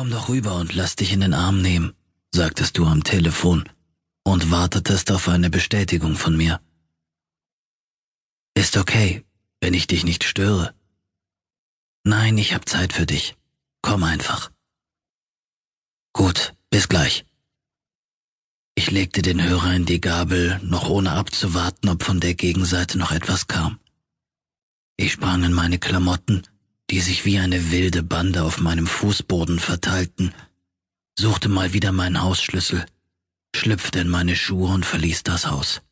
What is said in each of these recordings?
Komm doch rüber und lass dich in den Arm nehmen, sagtest du am Telefon und wartetest auf eine Bestätigung von mir. Ist okay, wenn ich dich nicht störe. Nein, ich hab Zeit für dich. Komm einfach. Gut, bis gleich. Ich legte den Hörer in die Gabel, noch ohne abzuwarten, ob von der Gegenseite noch etwas kam. Ich sprang in meine Klamotten, die sich wie eine wilde Bande auf meinem Fußboden verteilten, suchte mal wieder meinen Hausschlüssel, schlüpfte in meine Schuhe und verließ das Haus.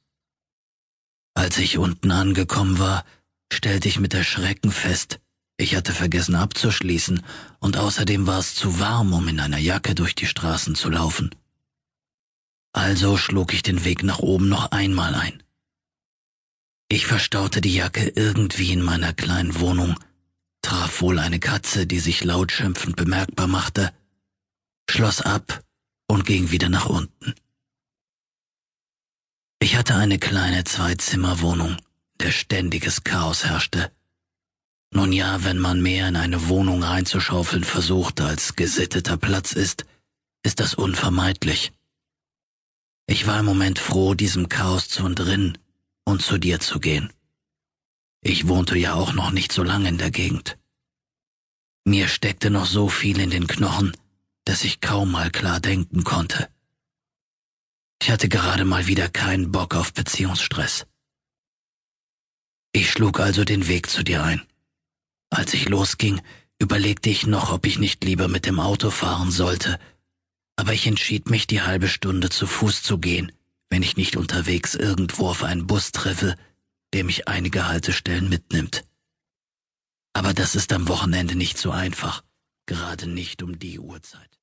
Als ich unten angekommen war, stellte ich mit Erschrecken fest, ich hatte vergessen abzuschließen, und außerdem war es zu warm, um in einer Jacke durch die Straßen zu laufen. Also schlug ich den Weg nach oben noch einmal ein. Ich verstaute die Jacke irgendwie in meiner kleinen Wohnung, traf wohl eine Katze, die sich laut schimpfend bemerkbar machte, schloss ab und ging wieder nach unten. Ich hatte eine kleine Zweizimmerwohnung, der ständiges Chaos herrschte. Nun ja, wenn man mehr in eine Wohnung reinzuschaufeln versucht, als gesitteter Platz ist, ist das unvermeidlich. Ich war im Moment froh, diesem Chaos zu entrinnen und zu dir zu gehen. Ich wohnte ja auch noch nicht so lange in der Gegend. Mir steckte noch so viel in den Knochen, dass ich kaum mal klar denken konnte. Ich hatte gerade mal wieder keinen Bock auf Beziehungsstress. Ich schlug also den Weg zu dir ein. Als ich losging, überlegte ich noch, ob ich nicht lieber mit dem Auto fahren sollte, aber ich entschied mich, die halbe Stunde zu Fuß zu gehen, wenn ich nicht unterwegs irgendwo auf einen Bus treffe, der mich einige Haltestellen mitnimmt. Aber das ist am Wochenende nicht so einfach, gerade nicht um die Uhrzeit.